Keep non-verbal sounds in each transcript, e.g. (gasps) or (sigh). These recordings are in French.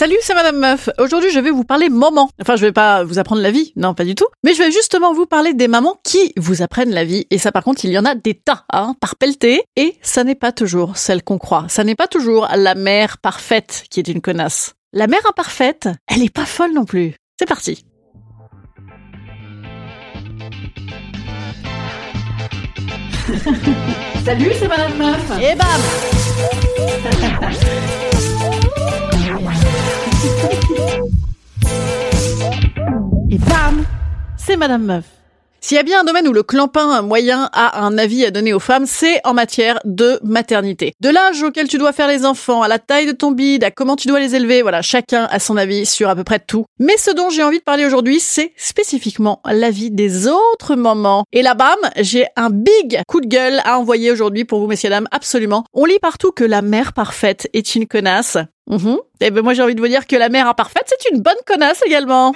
Salut, c'est Madame Meuf. Aujourd'hui, je vais vous parler maman. Enfin, je vais pas vous apprendre la vie, non, pas du tout. Mais je vais justement vous parler des mamans qui vous apprennent la vie. Et ça, par contre, il y en a des tas, hein, par pelleté. Et ça n'est pas toujours celle qu'on croit. Ça n'est pas toujours la mère parfaite qui est une connasse. La mère imparfaite, elle est pas folle non plus. C'est parti. (laughs) Salut, c'est Madame Meuf. Et bam C'est Madame Meuf. S'il y a bien un domaine où le clampin moyen a un avis à donner aux femmes, c'est en matière de maternité. De l'âge auquel tu dois faire les enfants, à la taille de ton bide, à comment tu dois les élever, voilà, chacun a son avis sur à peu près tout. Mais ce dont j'ai envie de parler aujourd'hui, c'est spécifiquement l'avis des autres mamans. Et là, bam, j'ai un big coup de gueule à envoyer aujourd'hui pour vous, messieurs, dames, absolument. On lit partout que la mère parfaite est une connasse. Mhm. Eh ben moi j'ai envie de vous dire que la mère imparfaite c'est une bonne connasse également.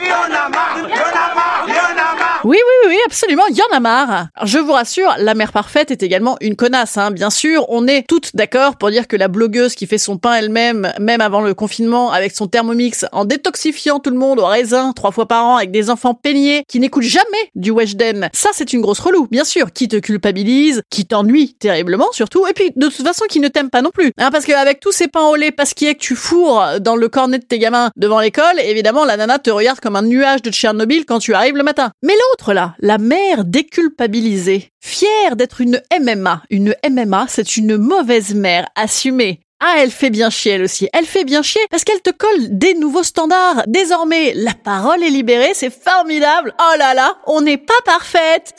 Oui, oui, oui, absolument, il y en a marre. Je vous rassure, la mère parfaite est également une connasse, hein. bien sûr. On est toutes d'accord pour dire que la blogueuse qui fait son pain elle-même, même avant le confinement, avec son thermomix, en détoxifiant tout le monde au raisin trois fois par an, avec des enfants peignés qui n'écoutent jamais du Weshden, ça c'est une grosse relou, bien sûr, qui te culpabilise, qui t'ennuie terriblement surtout, et puis de toute façon qui ne t'aime pas non plus. Hein, parce qu'avec tous ces pains au lait parce qu'il est que tu fourres dans le cornet de tes gamins devant l'école, évidemment la nana te regarde comme un nuage de Tchernobyl quand tu arrives le matin. Mais là, la mère déculpabilisée, fière d'être une MMA. Une MMA, c'est une mauvaise mère assumée. Ah, elle fait bien chier, elle aussi. Elle fait bien chier parce qu'elle te colle des nouveaux standards. Désormais, la parole est libérée, c'est formidable. Oh là là, on n'est pas parfaite.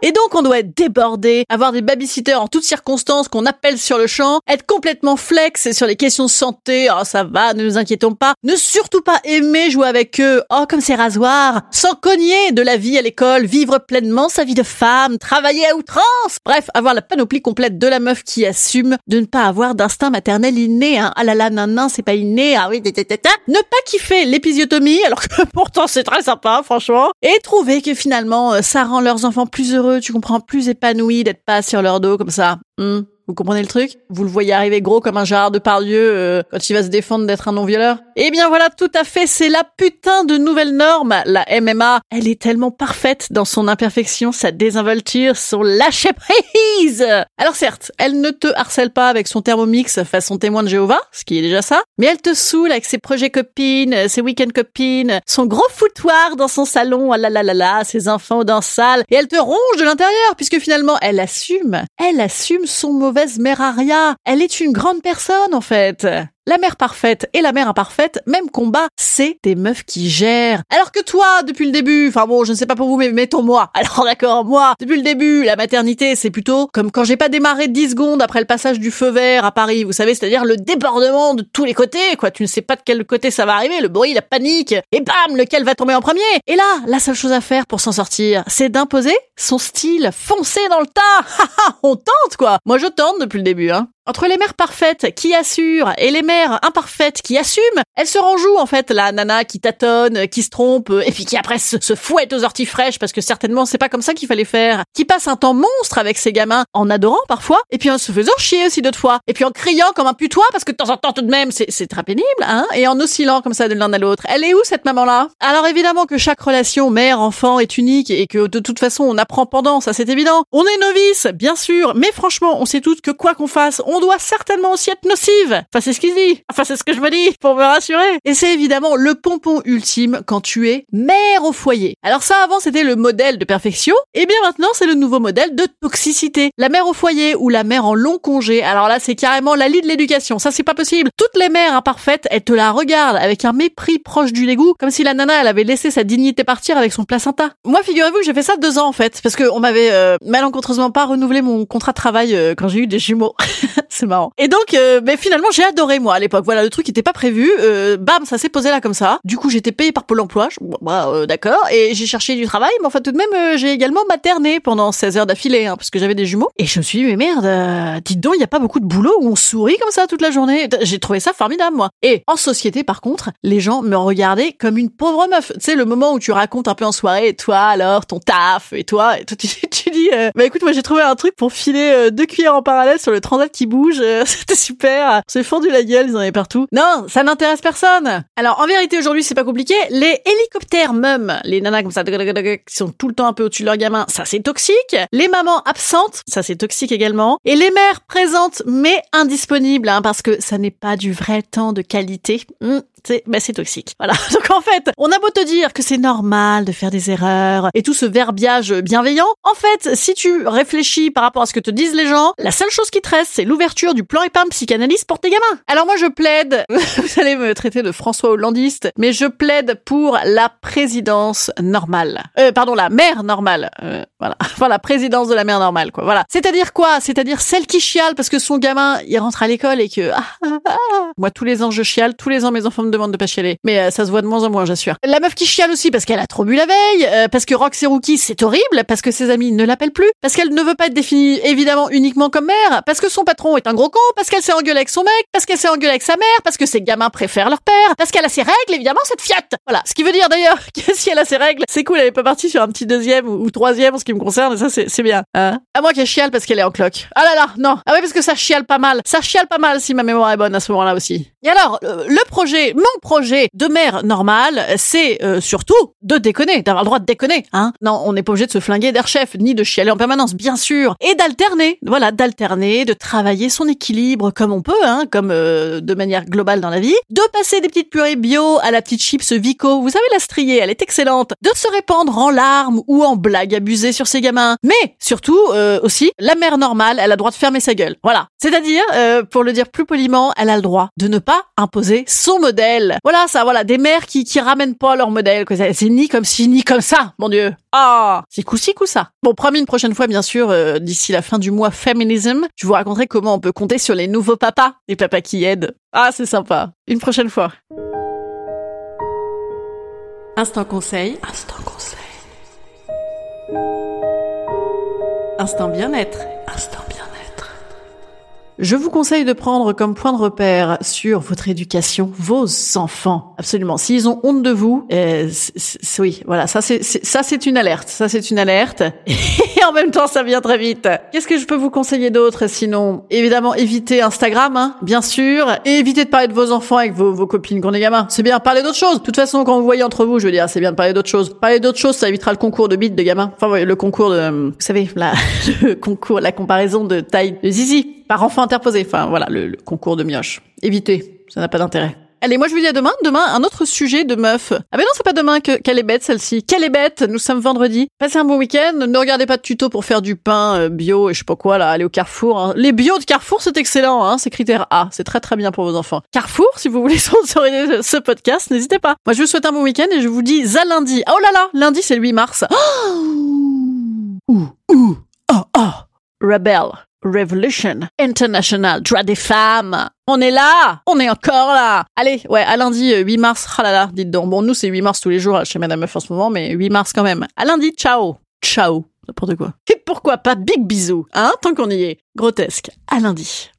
Et donc, on doit être débordé, avoir des babysitters en toutes circonstances qu'on appelle sur le champ, être complètement flex sur les questions de santé. Oh, ça va, ne nous inquiétons pas. Ne surtout pas aimer jouer avec eux. Oh, comme c'est rasoir. Sans cogner de la vie à l'école, vivre pleinement sa vie de femme, travailler à outrance. Bref, avoir la panoplie complète de la meuf qui assume de ne pas avoir d'instinct maternel inné, hein. Ah là là, nan, nan, c'est pas inné, ah oui, tata. Ne pas kiffer l'épisiotomie, (laughs) alors que pourtant c'est très sympa, franchement. Et trouver que finalement, euh, ça rend leurs enfants plus heureux, tu comprends, plus épanouis d'être pas sur leur dos comme ça. Hmm. Vous comprenez le truc? Vous le voyez arriver gros comme un Gérard de Pardieu euh, quand il va se défendre d'être un non-violeur Eh bien voilà, tout à fait, c'est la putain de nouvelle norme. La MMA, elle est tellement parfaite dans son imperfection, sa désinvolture, son lâcher prise. Alors certes, elle ne te harcèle pas avec son thermomix façon témoin de Jéhovah, ce qui est déjà ça, mais elle te saoule avec ses projets copines, ses week-end copines, son gros foutoir dans son salon, ah là là là là, ses enfants dans salle, et elle te ronge de l'intérieur puisque finalement elle assume, elle assume son mauvais mère Aria. Elle est une grande personne, en fait. La mère parfaite et la mère imparfaite, même combat, c'est des meufs qui gèrent. Alors que toi, depuis le début, enfin bon, je ne sais pas pour vous, mais mettons moi. (laughs) Alors d'accord, moi, depuis le début, la maternité, c'est plutôt comme quand j'ai pas démarré 10 secondes après le passage du feu vert à Paris, vous savez, c'est-à-dire le débordement de tous les côtés, quoi. Tu ne sais pas de quel côté ça va arriver, le bruit, la panique, et bam, lequel va tomber en premier. Et là, la seule chose à faire pour s'en sortir, c'est d'imposer son style, foncer dans le tas. (laughs) On tente, quoi. Moi, je tente depuis le début, hein. Entre les mères parfaites qui assurent et les mères imparfaites qui assument, elle se renjoue en fait la nana qui tâtonne, qui se trompe et puis qui après se, fouette aux orties fraîches parce que certainement c'est pas comme ça qu'il fallait faire, qui passe un temps monstre avec ses gamins en adorant parfois et puis en se faisant chier aussi d'autres fois et puis en criant comme un putois parce que de temps en temps tout de même c'est très pénible hein et en oscillant comme ça de l'un à l'autre. Elle est où cette maman là Alors évidemment que chaque relation mère-enfant est unique et que de toute façon on apprend pendant, ça c'est évident. On est novice, bien sûr, mais franchement on sait toutes que quoi qu'on fasse, on doit certainement aussi être nocive. Enfin, c'est ce qu'il dit. Enfin, c'est ce que je me dis pour me rassurer. Et c'est évidemment le pompon ultime quand tu es mère au foyer. Alors ça, avant, c'était le modèle de perfection. Et bien maintenant, c'est le nouveau modèle de toxicité. La mère au foyer ou la mère en long congé. Alors là, c'est carrément la de l'éducation. Ça, c'est pas possible. Toutes les mères imparfaites, elles te la regardent avec un mépris proche du dégoût, comme si la nana, elle avait laissé sa dignité partir avec son placenta. Moi, figurez-vous j'ai fait ça deux ans en fait, parce qu'on m'avait euh, malencontreusement pas renouvelé mon contrat de travail euh, quand j'ai eu des jumeaux. (laughs) c'est marrant. Et donc, euh, mais finalement, j'ai adoré moi à l'époque. Voilà, le truc qui était pas prévu. Euh, bam, ça s'est posé là comme ça. Du coup, j'étais payée par Pôle Emploi. Je, bah, euh, d'accord. Et j'ai cherché du travail, mais enfin tout de même, euh, j'ai également materné pendant 16 heures d'affilée, hein, parce que j'avais des jumeaux. Et je me suis dit, mais merde, euh, dites donc, il y a pas beaucoup de boulot où on sourit comme ça toute la journée. J'ai trouvé ça formidable, moi. Et en société, par contre, les gens me regardaient comme une pauvre meuf. Tu sais, le moment où tu racontes un peu en soirée, toi alors, ton taf, et toi, et toi tu, (laughs) tu dis, euh, bah écoute, moi j'ai trouvé un truc pour filer deux cuillères en parallèle sur le transat qui bouge. Euh, (laughs) C'était super. On s'est fendu la gueule, ils en avaient partout. Non, ça n'intéresse personne. Alors en vérité, aujourd'hui, c'est pas compliqué. Les hélicoptères mums, les nanas comme ça, qui sont tout le temps un peu au-dessus de leur gamin, ça c'est toxique. Les mamans absentes, ça c'est toxique également. Et les mères présentes mais indisponibles, hein, parce que ça n'est pas du vrai temps de qualité. Hmm, c'est bah, c'est toxique. Voilà. (laughs) Donc en fait, on a beau te dire que c'est normal de faire des erreurs et tout ce verbiage bienveillant, en fait, si tu réfléchis par rapport à ce que te disent les gens, la seule chose qui te reste, c'est l'ouverture du plan épargne psychanalyse pour tes gamins. Alors moi, je plaide, (laughs) vous allez me traiter de François Hollandiste, mais je plaide pour la présidence normale. Euh, pardon, la mère normale. Euh, voilà. (laughs) Enfin, la présidence de la mère normale, quoi. Voilà. C'est-à-dire quoi? C'est-à-dire celle qui chiale parce que son gamin, il rentre à l'école et que... (laughs) ah, ah, ah. Moi, tous les ans, je chiale. Tous les ans, mes enfants me demandent de pas chialer. Mais euh, ça se voit de moins en moins, j'assure. La meuf qui chiale aussi parce qu'elle a trop bu la veille, euh, parce que Roxy Rookie, c'est horrible, parce que ses amis ne l'appellent plus, parce qu'elle ne veut pas être définie évidemment uniquement comme mère, parce que son patron est un gros con, parce qu'elle s'est engueulée avec son mec, parce qu'elle s'est engueulée avec sa mère, parce que ses gamins préfèrent leur père, parce qu'elle a ses règles, évidemment, cette fiotte. Voilà. Ce qui veut dire d'ailleurs (laughs) que si elle a ses règles, c'est cool, elle est pas partie sur un petit deuxième ou, troisième en ce qui me concerne, et ça c'est bien. Hein à moi qu'elle chiale parce qu'elle est en cloque. Ah là là, non. Ah ouais, parce que ça chiale pas mal. Ça chiale pas mal si ma mémoire est bonne à ce moment-là aussi. Et alors, euh, le projet, mon projet de mère normale, c'est euh, surtout de déconner, d'avoir le droit de déconner. Hein non, on n'est pas obligé de se flinguer d'air chef, ni de chialer en permanence, bien sûr. Et d'alterner, voilà, d'alterner, de travailler son équilibre comme on peut, hein, comme euh, de manière globale dans la vie. De passer des petites purées bio à la petite chips Vico, vous savez la strier, elle est excellente. De se répandre en larmes ou en blagues abusées sur ses gamins. Mais surtout, euh, aussi, la mère normale, elle a le droit de fermer sa gueule. Voilà. C'est-à-dire, euh, pour le dire plus poliment, elle a le droit de ne pas imposer son modèle. Voilà ça, voilà, des mères qui qui ramènent pas leur modèle. C'est ni comme ci ni comme ça, mon dieu. Ah, c'est coup-ci coup-ça. Bon, promis une prochaine fois, bien sûr, euh, d'ici la fin du mois féminisme, je vous raconterai comment on peut compter sur les nouveaux papas, les papas qui aident. Ah, c'est sympa. Une prochaine fois. Instant conseil. Instant conseil. Instant bien-être. Je vous conseille de prendre comme point de repère sur votre éducation vos enfants. Absolument. S'ils ont honte de vous, euh, c'est- c'est- oui, voilà, ça c'est ça c'est une alerte. Ça c'est une alerte. (laughs) Et en même temps, ça vient très vite. Qu'est-ce que je peux vous conseiller d'autre sinon? Évidemment, évitez Instagram, hein, bien sûr, et évitez de parler de vos enfants avec vos, vos copines quand on est gamin. C'est bien, parler d'autres choses. De toute façon, quand vous voyez entre vous, je veux dire, c'est bien de parler d'autres choses. Parler d'autres choses, ça évitera le concours de bite de gamin. Enfin, le concours de, vous savez, la, (laughs) le concours, la comparaison de taille de zizi par enfant interposé. Enfin, voilà, le, le concours de mioche. Évitez, ça n'a pas d'intérêt. Allez, moi je vous dis à demain. Demain, un autre sujet de meuf. Ah ben non, c'est pas demain que qu'elle est bête celle-ci. Qu'elle est bête. Nous sommes vendredi. Passez un bon week-end. Ne regardez pas de tuto pour faire du pain euh, bio et je sais pas quoi là. Allez au Carrefour. hein. Les bio de Carrefour, c'est excellent. Hein. C'est critère A. C'est très très bien pour vos enfants. Carrefour, si vous voulez (laughs) sponsoriser ce podcast, n'hésitez pas. Moi je vous souhaite un bon week-end et je vous dis à lundi. Oh là là, lundi c'est le 8 mars. (gasps) Oh ouh ouh oh oh. Rebel. Revolution International, droit des femmes. On est là, on est encore là. Allez, ouais, à lundi euh, 8 mars. Ah là là, dites donc. Bon, nous c'est 8 mars tous les jours chez Madame Meuf en ce moment, mais 8 mars quand même. À lundi, ciao. Ciao. N'importe quoi. Et pourquoi pas big bisous, hein, tant qu'on y est. Grotesque. À lundi.